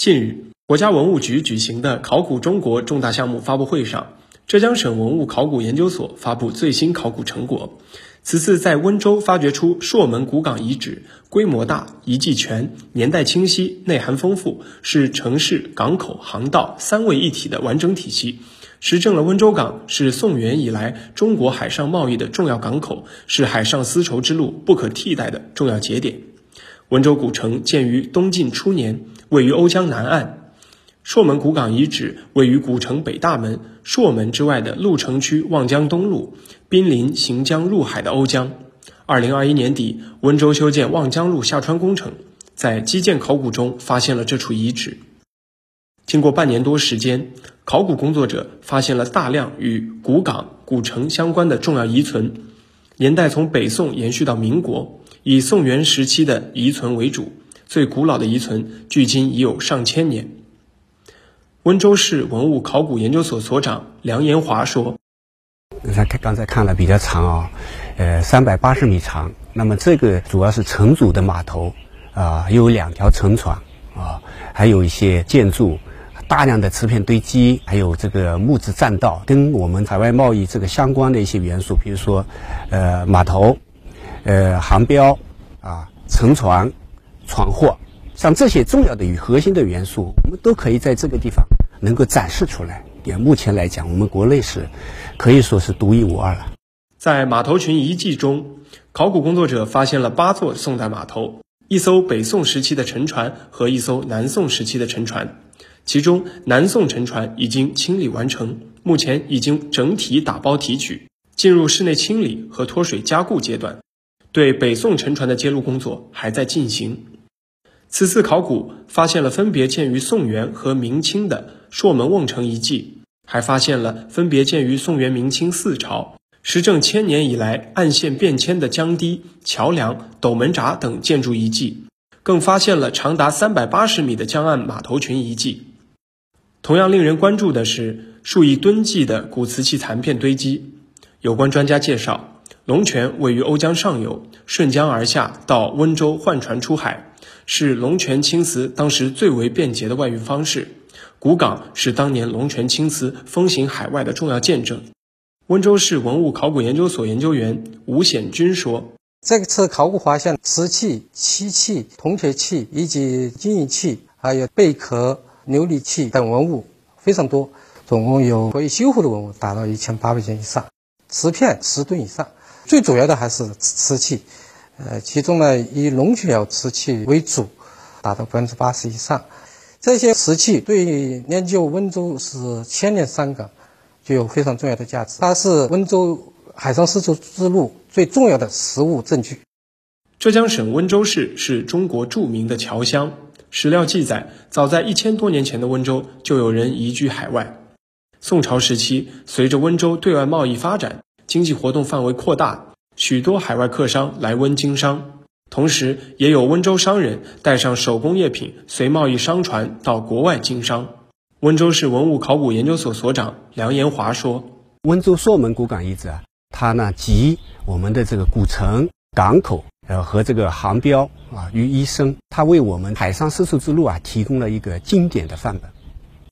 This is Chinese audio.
近日，国家文物局举行的“考古中国”重大项目发布会上，浙江省文物考古研究所发布最新考古成果。此次在温州发掘出朔门古港遗址，规模大、遗迹全、年代清晰、内涵丰富，是城市、港口、航道三位一体的完整体系，实证了温州港是宋元以来中国海上贸易的重要港口，是海上丝绸之路不可替代的重要节点。温州古城建于东晋初年，位于瓯江南岸。朔门古港遗址位于古城北大门朔门之外的鹿城区望江东路，濒临行江入海的瓯江。二零二一年底，温州修建望江路下穿工程，在基建考古中发现了这处遗址。经过半年多时间，考古工作者发现了大量与古港、古城相关的重要遗存，年代从北宋延续到民国，以宋元时期的遗存为主，最古老的遗存距今已有上千年。温州市文物考古研究所所长梁延华说：“刚才看刚才看了比较长啊，呃，三百八十米长。那么这个主要是成组的码头啊，有两条沉船啊，还有一些建筑，大量的瓷片堆积，还有这个木质栈道，跟我们海外贸易这个相关的一些元素，比如说呃码头、呃航标啊、沉船、船货。”像这些重要的与核心的元素，我们都可以在这个地方能够展示出来。也目前来讲，我们国内是可以说是独一无二了。在码头群遗迹中，考古工作者发现了八座宋代码头、一艘北宋时期的沉船和一艘南宋时期的沉船。其中，南宋沉船已经清理完成，目前已经整体打包提取，进入室内清理和脱水加固阶段。对北宋沉船的揭露工作还在进行。此次考古发现了分别建于宋元和明清的朔门瓮城遗迹，还发现了分别建于宋元明清四朝、时政千年以来岸线变迁的江堤、桥梁、斗门闸等建筑遗迹，更发现了长达三百八十米的江岸码头群遗迹。同样令人关注的是数以吨计的古瓷器残片堆积。有关专家介绍，龙泉位于瓯江上游，顺江而下到温州换船出海。是龙泉青瓷当时最为便捷的外运方式，古港是当年龙泉青瓷风行海外的重要见证。温州市文物考古研究所研究员吴显军说：“这次考古发现瓷器、漆器、铜铁器以及金银器，还有贝壳、琉璃器等文物非常多，总共有可以修复的文物达到一千八百件以上，瓷片十吨以上，最主要的还是瓷器。”呃，其中呢，以龙泉瓷器为主，达到百分之八十以上。这些瓷器对研究温州是千年商港具有非常重要的价值。它是温州海上丝绸之路最重要的实物证据。浙江省温州市是中国著名的侨乡。史料记载，早在一千多年前的温州，就有人移居海外。宋朝时期，随着温州对外贸易发展，经济活动范围扩大。许多海外客商来温经商，同时也有温州商人带上手工业品，随贸易商船到国外经商。温州市文物考古研究所所长梁延华说：“温州朔门古港遗址啊，它呢集我们的这个古城、港口，呃和这个航标啊于一身，它为我们海上丝绸之路啊提供了一个经典的范本。”